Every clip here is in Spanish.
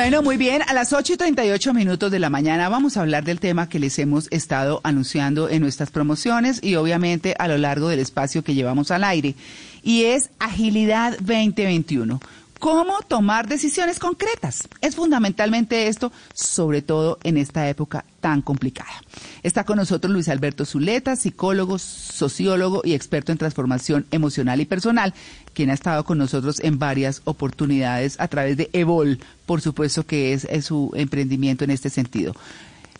Bueno, muy bien. A las 8 y 38 minutos de la mañana vamos a hablar del tema que les hemos estado anunciando en nuestras promociones y obviamente a lo largo del espacio que llevamos al aire. Y es Agilidad 2021 cómo tomar decisiones concretas. Es fundamentalmente esto, sobre todo en esta época tan complicada. Está con nosotros Luis Alberto Zuleta, psicólogo, sociólogo y experto en transformación emocional y personal, quien ha estado con nosotros en varias oportunidades a través de Evol, por supuesto que es, su emprendimiento en este sentido.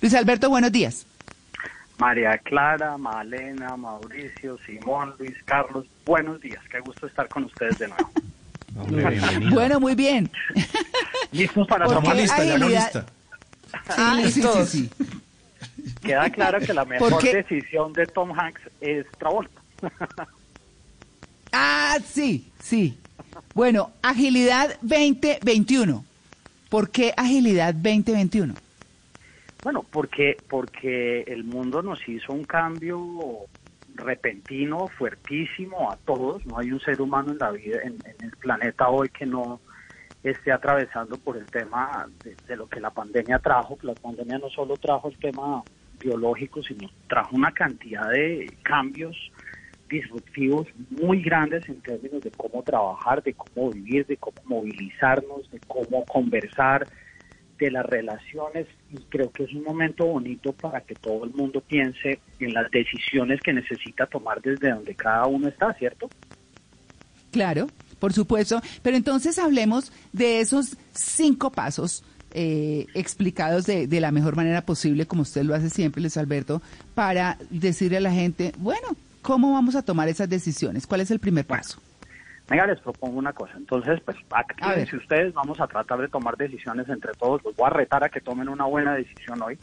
Luis Alberto, buenos días. María Clara, Malena, Mauricio, Simón, Luis Carlos, buenos días. Qué gusto estar con ustedes de nuevo. bueno, muy bien. ¿Listos para tomar lista, ya no lista. Ah, sí, sí, sí, Queda claro que la mejor decisión de Tom Hanks es Travolta. ah, sí, sí. Bueno, agilidad 2021. ¿Por qué agilidad 2021? Bueno, porque porque el mundo nos hizo un cambio repentino, fuertísimo a todos. No hay un ser humano en la vida, en, el planeta hoy que no esté atravesando por el tema de, lo que la pandemia trajo. La pandemia no solo trajo el tema biológico, sino trajo una cantidad de cambios disruptivos muy grandes en términos de cómo trabajar, de cómo vivir, de cómo movilizarnos, de cómo conversar, de las relaciones y creo que es un momento bonito para que todo el mundo piense en las decisiones que necesita tomar desde donde cada uno está, ¿cierto? Claro, por supuesto, pero entonces hablemos de esos cinco pasos eh, explicados de, de, la mejor manera posible, como usted lo hace siempre, Luis Alberto, para decirle a la gente, bueno, ¿cómo vamos a tomar esas decisiones? ¿Cuál es el primer paso? Venga, les propongo una cosa. Entonces, pues, si ustedes, vamos a tratar de tomar decisiones entre todos. Los voy a retar a que tomen una buena decisión hoy,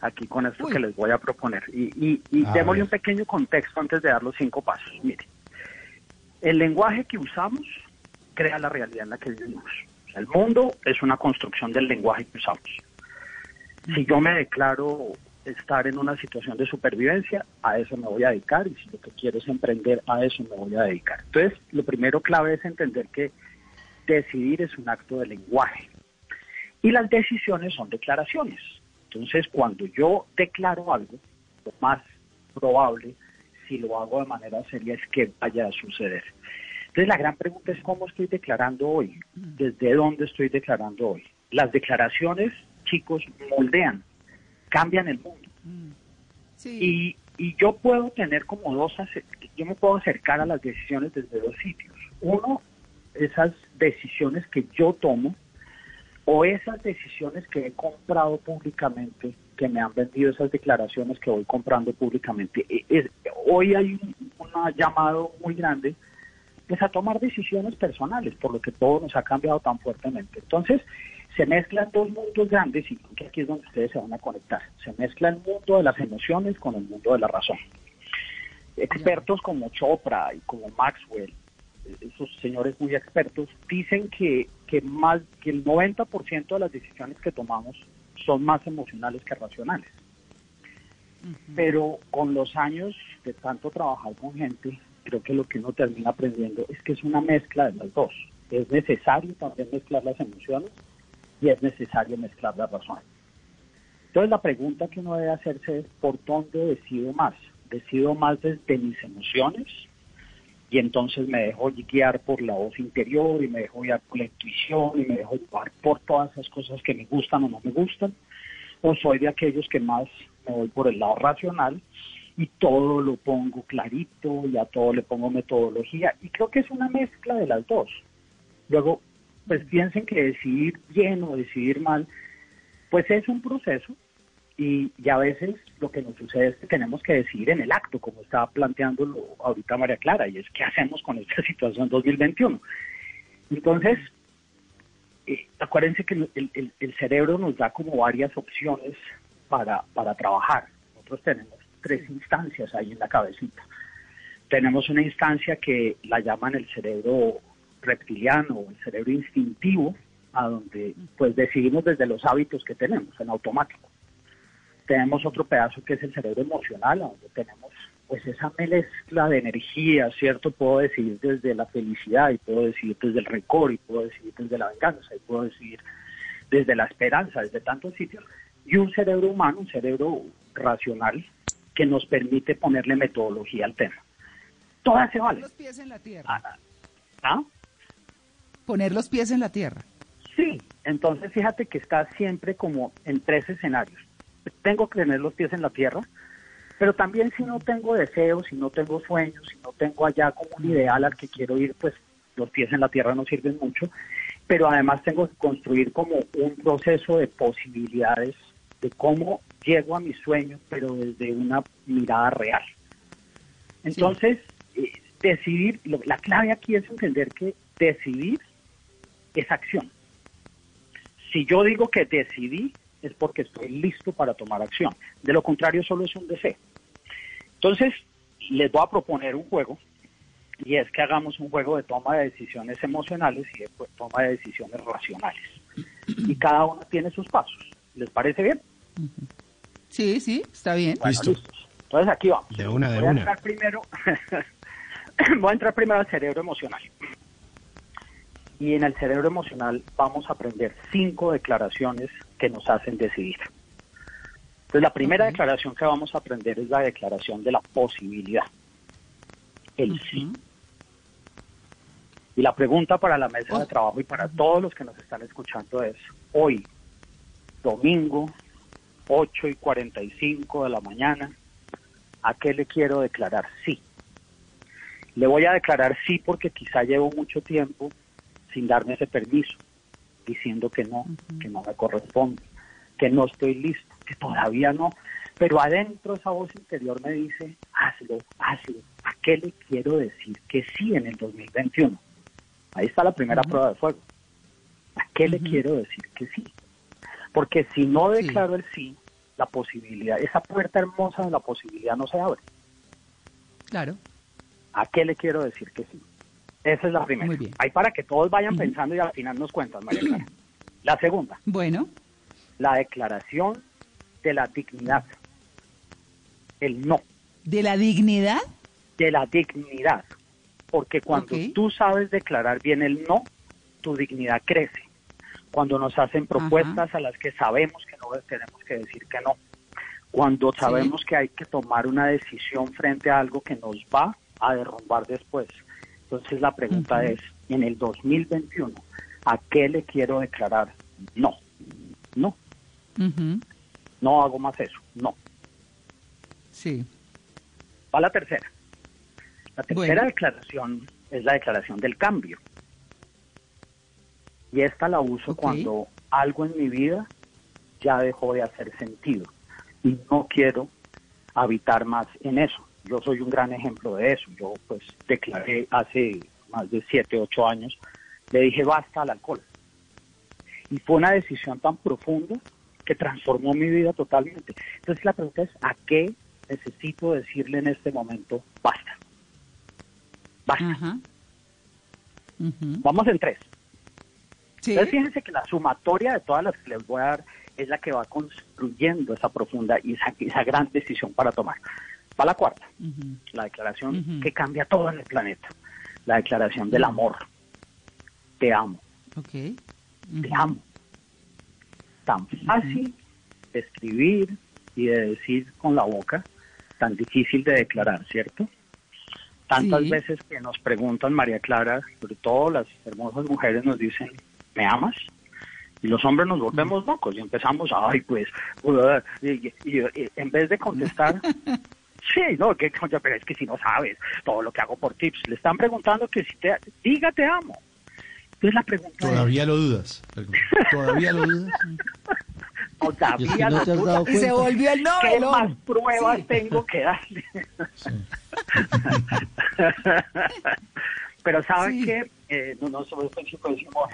aquí con esto que les voy a proponer. Y, y, démosle un pequeño contexto antes de dar los cinco pasos. Mire, el lenguaje que usamos crea la realidad en la que vivimos. el mundo es una construcción del lenguaje que usamos. Si yo me declaro estar en una situación de supervivencia, a eso me voy a dedicar y si lo que quiero es emprender, a eso me voy a dedicar. Entonces, lo primero clave es entender que decidir es un acto de lenguaje y las decisiones son declaraciones. Entonces, cuando yo declaro algo, lo más probable, si lo hago de manera seria, es que vaya a suceder. Entonces, la gran pregunta es cómo estoy declarando hoy, desde dónde estoy declarando hoy. Las declaraciones, chicos, moldean cambian el mundo. Mm. Y, y yo puedo tener como dos, yo me puedo acercar a las decisiones desde dos sitios. Uno, esas decisiones que yo tomo o esas decisiones que he comprado públicamente, que me han vendido esas declaraciones que voy comprando públicamente. E, hoy hay un, llamado muy grande pues a tomar decisiones personales, por lo que todo nos ha cambiado tan fuertemente. Entonces, se mezclan dos mundos grandes y que aquí es donde ustedes se van a conectar. Se mezcla el mundo de las emociones con el mundo de la razón. Expertos como Chopra y como Maxwell, esos señores muy expertos, dicen que, que más que el 90% de las decisiones que tomamos son más emocionales que racionales. Pero con los años de tanto trabajar con gente, creo que lo que uno termina aprendiendo es que es una mezcla de las dos. Es necesario también mezclar las emociones, y es necesario mezclar las razones. Entonces la pregunta que uno debe hacerse es ¿por dónde decido más? Decido más desde mis emociones y entonces me dejo guiar por la voz interior y me dejo guiar por la intuición y me dejo llevar por todas esas cosas que me gustan o no me gustan. O soy de aquellos que más me voy por el lado racional y todo lo pongo clarito y a todo le pongo metodología. Y creo que es una mezcla de las dos. Luego, pues piensen que decidir bien o decidir mal, pues es un proceso y, a veces lo que nos sucede es que tenemos que decidir en el acto, como estaba planteando ahorita María Clara, y es qué hacemos con esta situación 2021. Entonces, eh, acuérdense que el, el, cerebro nos da como varias opciones para, para trabajar. Nosotros tenemos tres instancias ahí en la cabecita. Tenemos una instancia que la llaman el cerebro reptiliano, el cerebro instintivo, a donde pues decidimos desde los hábitos que tenemos en automático. Tenemos otro pedazo que es el cerebro emocional, a donde tenemos pues esa mezcla de energía, ¿cierto? Puedo decidir desde la felicidad y puedo decidir desde el rencor y puedo decidir desde la venganza y puedo decidir desde la esperanza, desde tantos sitios, y un cerebro humano, un cerebro racional, que nos permite ponerle metodología al tema. Todas se valen. Los pies en la tierra. Ah, ¿Ah? Poner los pies en la tierra. Sí, entonces fíjate que está siempre como en tres escenarios. Tengo que tener los pies en la tierra, pero también si no tengo deseos, si no tengo sueños, si no tengo allá como un ideal al que quiero ir, pues los pies en la tierra no sirven mucho. Pero además tengo que construir como un proceso de posibilidades de cómo llego a mis sueños, pero desde una mirada real. Entonces, eh, decidir, la clave aquí es entender que decidir es acción. Si yo digo que decidí, es porque estoy listo para tomar acción. De lo contrario, solo es un deseo. Entonces, les voy a proponer un juego, y es que hagamos un juego de toma de decisiones emocionales y de toma de decisiones racionales. Y cada uno tiene sus pasos. ¿Les parece bien? Sí, sí, está bien. Listo. Entonces aquí vamos. De una, de voy una. A entrar primero, voy a entrar primero al cerebro emocional. Y en el cerebro emocional vamos a aprender cinco declaraciones que nos hacen decidir. Entonces la primera declaración que vamos a aprender es la declaración de la posibilidad. El sí. Y la pregunta para la mesa de Oh. trabajo y para todos los que nos están escuchando es, hoy, domingo, 8 y 45 de la mañana, ¿a qué le quiero declarar sí? Le voy a declarar sí porque quizá llevo mucho tiempo sin darme ese permiso, diciendo que no, que no me corresponde, que no estoy listo, que todavía no. Pero adentro esa voz interior me dice, hazlo, hazlo. ¿A qué le quiero decir que sí en el 2021? Ahí está la primera prueba de fuego. ¿A qué le quiero decir que sí? Porque si no Sí. declaro el sí, la posibilidad, esa puerta hermosa de la posibilidad no se abre. Claro. ¿A qué le quiero decir que sí? Esa es la primera. Muy bien. Ahí para que todos vayan pensando y al final nos cuentan, María Clara. La segunda, Bueno, la declaración de la dignidad. El no, de la dignidad. de la dignidad. Porque cuando tú sabes declarar bien el no, tu dignidad crece. Cuando nos hacen propuestas a las que sabemos que no tenemos que decir que no. Cuando sabemos que hay que tomar una decisión frente a algo que nos va a derrumbar después. Entonces la pregunta es, en el 2021, ¿a qué le quiero declarar? No, no, no hago más eso, no. Sí. Va la tercera. La tercera Bueno. declaración es la declaración del cambio. Y esta la uso cuando algo en mi vida ya dejó de hacer sentido y no quiero habitar más en eso. Yo soy un gran ejemplo de eso. Yo pues declaré hace más de siete, ocho años, le dije basta al alcohol. Y fue una decisión tan profunda que transformó mi vida totalmente. Entonces la pregunta es, ¿a qué necesito decirle en este momento basta? Basta. Vamos en tres. Sí. Entonces fíjense que la sumatoria de todas las que les voy a dar es la que va construyendo esa profunda y esa, esa gran decisión para tomar. Va la cuarta, la declaración que cambia todo en el planeta. La declaración del amor. Te amo, te amo. Tan fácil de escribir y de decir con la boca, tan difícil de declarar, ¿cierto? Tantas Sí. veces que nos preguntan, María Clara, sobre todo las hermosas mujeres nos dicen, ¿me amas? Y los hombres nos volvemos locos y empezamos, ay, pues, uh", y, y- y- y en vez de contestar, sí, no, que, pero es que si no sabes todo lo que hago por tips, le están preguntando que si te, diga te amo. Entonces la pregunta es, Todavía lo dudas. Todavía lo dudas. todavía es que no lo te has dudas. dado Y se volvió el no. ¿Qué más pruebas Sí. tengo que darle? Sí. Pero ¿saben Sí. qué? Eh, no, no, decimos,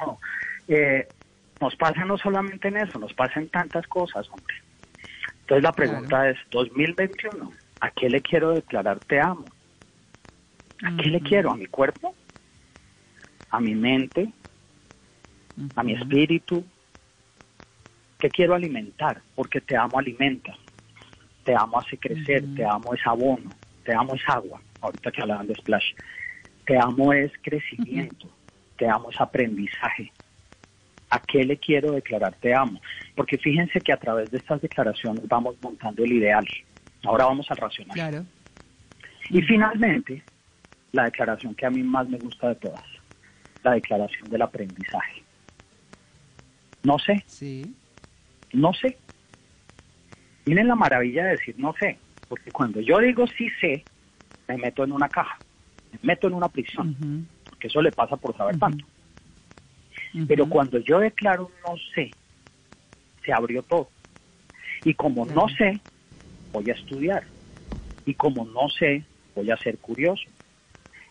no. Eh, nos pasa no solamente en eso, nos pasa en tantas cosas, hombre. Entonces la pregunta es, 2021, ¿a qué le quiero declarar te amo? ¿A qué le quiero? ¿A mi cuerpo? ¿A mi mente? ¿A mi espíritu? ¿Qué quiero alimentar? Porque te amo alimenta. Te amo hace crecer, te amo es abono, te amo es agua. Ahorita que hablaban de splash. Te amo es crecimiento, te amo es aprendizaje. ¿A qué le quiero declarar te amo? Porque fíjense que a través de estas declaraciones vamos montando el ideal. Ahora vamos al racional. Claro. Y finalmente, la declaración que a mí más me gusta de todas, la declaración del aprendizaje. No sé. Sí. No sé. Miren la maravilla de decir no sé, porque cuando yo digo sí sé, me meto en una caja, me meto en una prisión, porque eso le pasa por saber tanto. Pero cuando yo declaro no sé, se abrió todo. Y como no sé, voy a estudiar. Y como no sé, voy a ser curioso.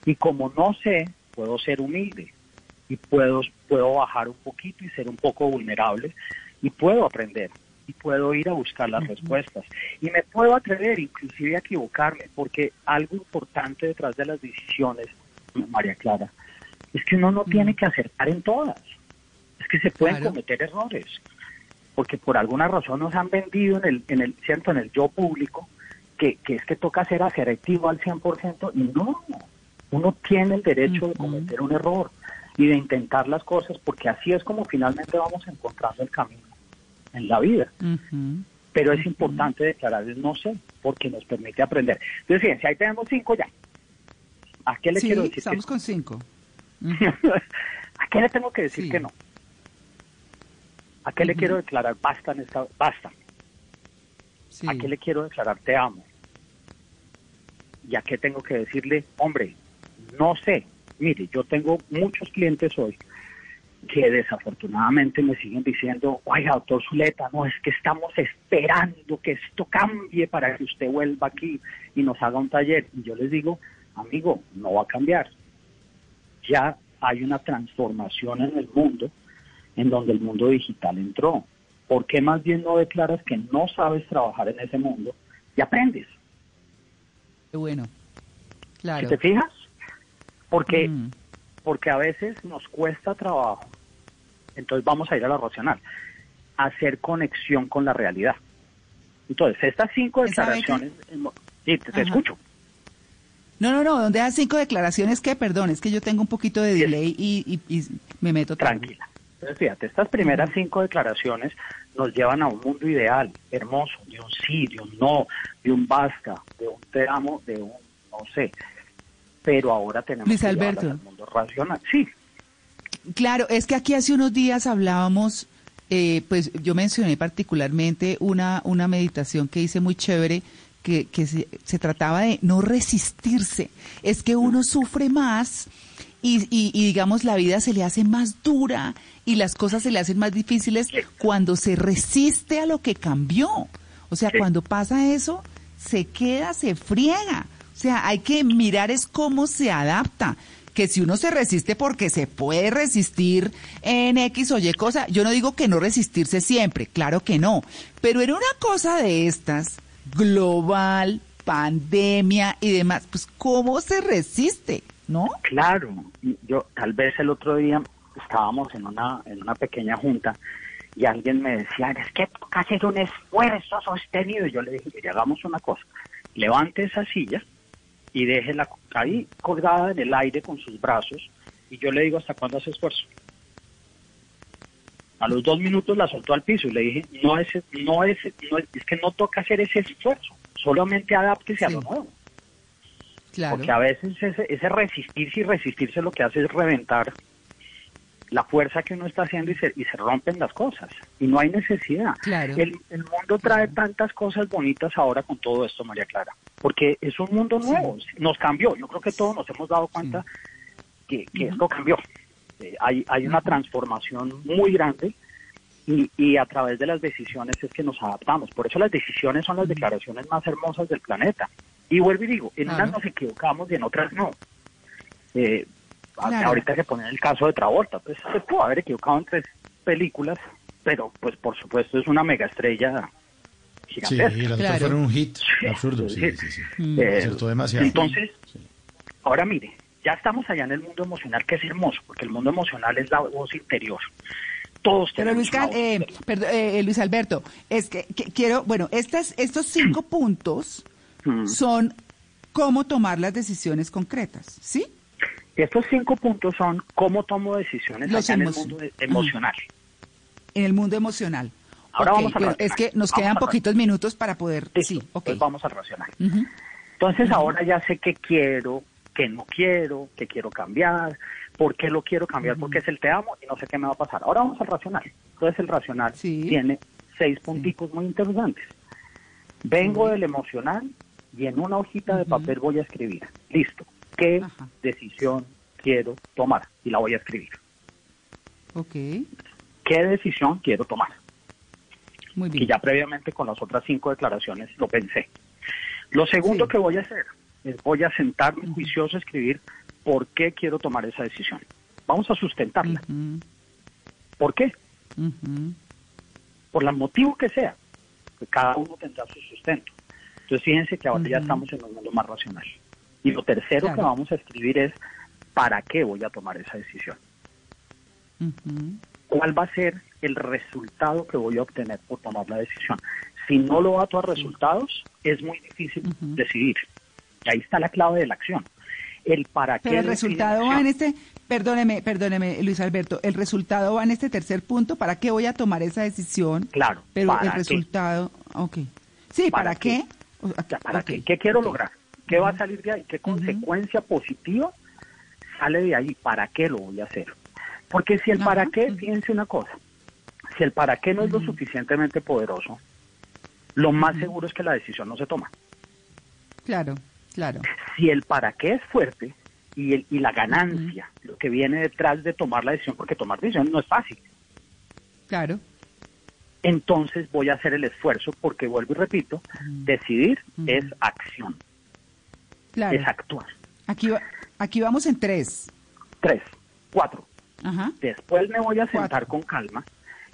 Y como no sé, puedo ser humilde. Y puedo, puedo bajar un poquito y ser un poco vulnerable. Y puedo aprender. Y puedo ir a buscar las respuestas. Y me puedo atrever inclusive a equivocarme. Porque algo importante detrás de las decisiones, María Clara, es que uno no tiene que acertar en todas. Es que se pueden cometer errores. Porque por alguna razón nos han vendido en el, en el, ¿cierto? En el yo público que, que es que toca ser asertivo al 100% y no, uno tiene el derecho de cometer un error y de intentar las cosas porque así es como finalmente vamos encontrando el camino en la vida. Pero es importante declarar el no sé porque nos permite aprender. Entonces, fíjense, ahí tenemos cinco ya. ¿A qué le quiero decir? Estamos con cinco. ¿A qué le tengo que decir que no? ¿A qué le quiero declarar basta en esta basta? ¿A qué le quiero declarar te amo? ¿Y a qué tengo que decirle, hombre, no sé? Mire, yo tengo muchos clientes hoy que desafortunadamente me siguen diciendo, oiga, doctor Zuleta, no, es que estamos esperando que esto cambie para que usted vuelva aquí y nos haga un taller. Y yo les digo, amigo, no va a cambiar. Ya hay una transformación en el mundo en donde el mundo digital entró. ¿Por qué más bien no declaras que no sabes trabajar en ese mundo y aprendes? Qué bueno. Claro. ¿Te fijas? Porque, mm. porque a veces nos cuesta trabajo, entonces vamos a ir a lo racional, hacer conexión con la realidad. Entonces, estas cinco declaraciones, sí, te, escucho. No, no, no, donde hay cinco declaraciones que, perdón, es que yo tengo un poquito de delay y, me meto Tranquila. Entonces, fíjate, estas primeras cinco declaraciones nos llevan a un mundo ideal, hermoso, de un sí, de un no, de un basta, de un te amo, de un no sé. Pero ahora tenemos Luis Alberto. al mundo racional. Sí. Claro, es que aquí hace unos días hablábamos, eh, pues yo mencioné particularmente una, una meditación que hice muy chévere, que, que se, se trataba de no resistirse. Es que uno sufre más y, y, digamos la vida se le hace más dura y las cosas se le hacen más difíciles cuando se resiste a lo que cambió. O sea, cuando pasa eso, se queda, se friega. O sea, hay que mirar es cómo se adapta. Que si uno se resiste porque se puede resistir en X o Y cosa, yo no digo que no resistirse siempre, claro que no. Pero era una cosa de estas, global, pandemia y demás, pues ¿cómo se resiste? ¿No? Claro, yo tal vez el otro día estábamos en una, en una pequeña junta y alguien me decía, es que toca hacer un esfuerzo sostenido. Y yo le dije, hagamos una cosa, levante esa silla y déjela ahí colgada en el aire con sus brazos y yo le digo, ¿hasta cuándo hace esfuerzo? A los dos minutos la soltó al piso y le dije, no es, no es, no es, que no toca hacer ese esfuerzo, solamente adáptese a lo nuevo. Porque a veces ese, ese resistirse y resistirse lo que hace es reventar la fuerza que uno está haciendo y se, y se rompen las cosas. Y no hay necesidad. El, el, mundo trae tantas cosas bonitas ahora con todo esto, María Clara. Porque es un mundo nuevo. Nos cambió. Yo creo que todos nos hemos dado cuenta que, que esto cambió. Eh, hay, hay una transformación muy grande y, y, a través de las decisiones es que nos adaptamos. Por eso las decisiones son las declaraciones más hermosas del planeta. Y vuelvo y digo, en unas nos equivocamos y en otras no. Eh, Ahorita se pone el caso de Travolta, pues se pudo haber equivocado en tres películas, pero pues por supuesto es una mega estrella gigantesca. Sí, las claro. fueron un hit absurdo, sí, sí, sí. Eh, demasiado. Entonces, ahora mire, ya estamos allá en el mundo emocional, que es hermoso, porque el mundo emocional es la voz interior. Todos Pero Luis, eh, eh, Luis Alberto, es que, quiero, bueno, estas, estos cinco puntos son cómo tomar las decisiones concretas, ¿sí? Estos cinco puntos son cómo tomo decisiones en el mundo emocional. en el mundo emocional. Ahora vamos a Es que nos quedan poquitos minutos para poder... sí, okay. vamos a racional. Entonces ahora ya sé qué quiero, qué no quiero, qué quiero cambiar, por qué lo quiero cambiar, porque es el te amo y no sé qué me va a pasar. Ahora vamos al racional. Entonces el racional tiene seis punticos muy interesantes. Vengo del emocional y en una hojita de papel voy a escribir. Listo. ¿Qué decisión quiero tomar? Y la voy a escribir. Ok. ¿Qué decisión quiero tomar? Muy bien. Y ya previamente con las otras cinco declaraciones lo pensé. Lo segundo que voy a hacer es voy a sentarme juicioso a escribir por qué quiero tomar esa decisión. Vamos a sustentarla. ¿Por qué? Por el motivo que sea. cada uno tendrá su sustento. Entonces fíjense que ahora ya estamos en un mundo más racional. Y lo tercero que vamos a escribir es ¿para qué voy a tomar esa decisión? ¿Cuál va a ser el resultado que voy a obtener por tomar la decisión? Si no lo ato a resultados, es muy difícil decidir. Y ahí está la clave de la acción. El para qué. Pero el resultado va en este, perdóneme, perdóneme, Luis Alberto, el resultado va en este tercer punto, ¿para qué voy a tomar esa decisión? Claro. Pero el resultado, ok. Sí, ¿para, qué? ¿Para qué? ¿Qué quiero lograr? ¿Qué va a salir de ahí? ¿Qué consecuencia positiva sale de ahí? ¿Para qué lo voy a hacer? Porque si el para qué, fíjense una cosa, si el para qué no es lo suficientemente poderoso, lo más seguro es que la decisión no se toma. Claro, claro. Si el para qué es fuerte y, el, y la ganancia, lo que viene detrás de tomar la decisión, porque tomar decisión no es fácil. Claro. Entonces voy a hacer el esfuerzo porque vuelvo y repito, decidir es acción. Claro. Es actuar. Aquí, aquí vamos en tres. Tres, cuatro. Después me voy a sentar con calma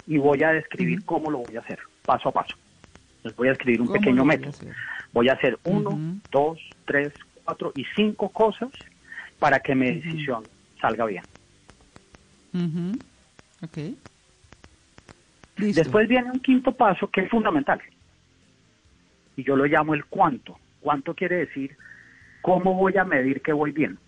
y voy a describir cómo lo voy a hacer, paso a paso. Les voy a escribir un pequeño método. Voy a hacer uno, dos, tres, cuatro y cinco cosas para que mi decisión salga bien. Después viene un quinto paso que es fundamental. Y yo lo llamo el cuánto. ¿Cuánto quiere decir? ¿Cómo voy a medir que voy bien?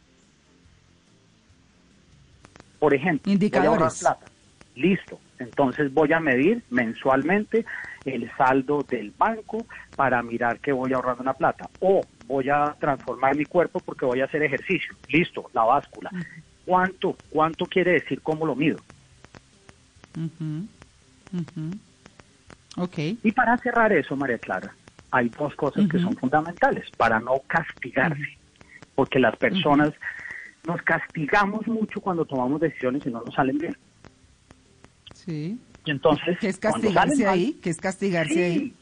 Por ejemplo, Indicadores. plata. Listo. Entonces voy a medir mensualmente el saldo del banco para mirar que voy ahorrando una plata. O voy a transformar mi cuerpo porque voy a hacer ejercicio. Listo, la báscula. ¿Cuánto? ¿Cuánto quiere decir cómo lo mido? Okay. Y para cerrar eso, María Clara, hay dos cosas que son fundamentales para no castigarse, porque las personas nos castigamos mucho cuando tomamos decisiones y no nos salen bien. Sí. Y entonces, ¿qué es castigarse ahí? ¿Qué es castigarse ahí?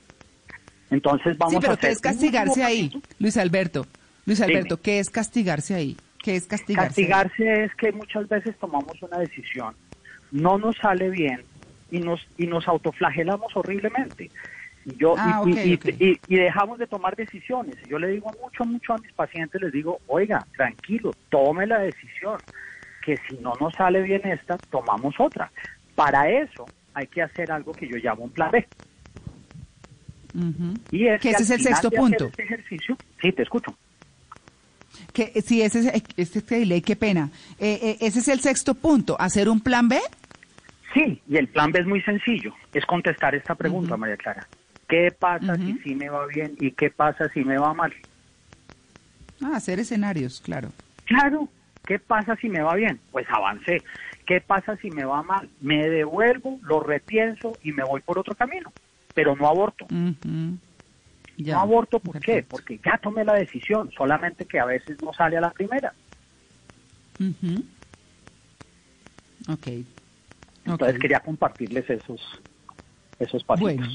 Entonces vamos sí, pero a ¿qué es castigarse ahí? Luis Alberto, Luis Alberto, ¿qué es castigarse ahí? ¿Qué es castigarse? Castigarse es que muchas veces tomamos una decisión, no nos sale bien y nos y nos autoflagelamos horriblemente. Y yo ah, y, y, dejamos de tomar decisiones. Yo le digo mucho mucho a mis pacientes les digo, "Oiga, tranquilo, tome la decisión que si no nos sale bien esta, tomamos otra." Para eso hay que hacer algo que yo llamo un plan B. Y es que ese es el sexto punto. Este ejercicio, sí, te escucho. Que sí, ese es este ley, qué pena. Eh, eh, ese es el sexto punto, hacer un plan B. Sí, y el plan B es muy sencillo, es contestar esta pregunta, María Clara. ¿Qué pasa si sí me va bien y qué pasa si me va mal? Ah, hacer escenarios, claro. Claro, ¿qué pasa si me va bien? Pues avancé. ¿Qué pasa si me va mal? Me devuelvo, lo repienso y me voy por otro camino, pero no aborto. no aborto, ¿por qué? Porque ya tomé la decisión, solamente que a veces no sale a la primera. okay. Entonces quería compartirles esos, esos pasitos. Bueno,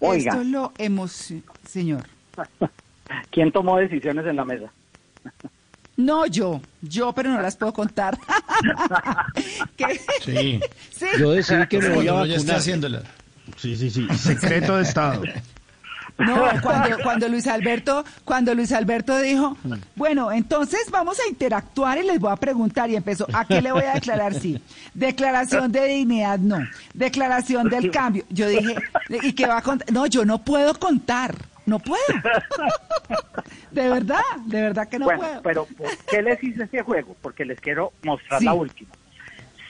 Oiga. Esto lo hemos, señor. ¿Quién tomó decisiones en la mesa? No, yo, yo, pero no las puedo contar. Sí. Yo decidí que me voy a vacunar. haciéndola. Sí, sí, sí. Secreto de Estado. No, cuando, cuando Luis Alberto, cuando Luis Alberto dijo, bueno, entonces vamos a interactuar y les voy a preguntar y empezó, ¿a qué le voy a declarar sí? Declaración de dignidad, no. Declaración del cambio. Yo dije, ¿y qué va a contar? No, yo no puedo contar. No puedo. De verdad, de verdad que no bueno, puedo. Pero ¿por qué les hice ese juego? Porque les quiero mostrar la última.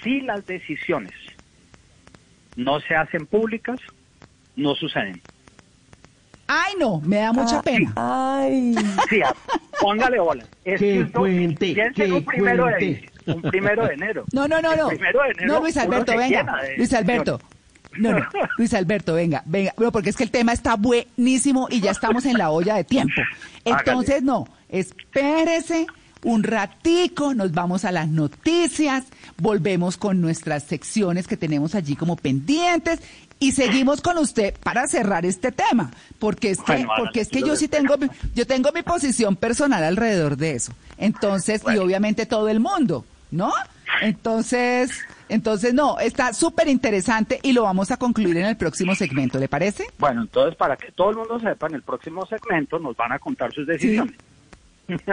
Si las decisiones no se hacen públicas, no suceden. Ay, no, me da mucha ah, pena. Ay. Sí, póngale bola. Es que cuente, que un primero de un primero de enero. No, no, no, no. primero de enero no, Luis Alberto, venga. Luis Alberto. No, no, Luis Alberto, venga, venga, no, porque es que el tema está buenísimo y ya estamos en la olla de tiempo. Entonces, no, espérese un ratico, nos vamos a las noticias, volvemos con nuestras secciones que tenemos allí como pendientes y seguimos con usted para cerrar este tema, porque es que, porque es que yo sí tengo, yo tengo mi posición personal alrededor de eso. Entonces, y obviamente todo el mundo, ¿no? Entonces, entonces no, está súper interesante y lo vamos a concluir en el próximo segmento, ¿le parece? Bueno, entonces para que todo el mundo sepa, en el próximo segmento nos van a contar sus decisiones.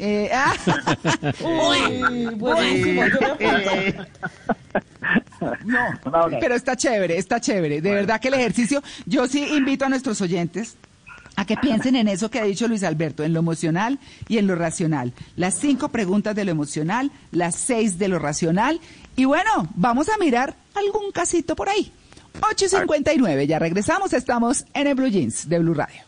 Eh, ah. No, pero está chévere, está chévere. De verdad que el ejercicio, yo sí invito a nuestros oyentes a que piensen en eso que ha dicho Luis Alberto, en lo emocional y en lo racional. Las cinco preguntas de lo emocional, las seis de lo racional. Y bueno, vamos a mirar algún casito por ahí. 8.59, ya regresamos, estamos en el Blue Jeans de Blue Radio.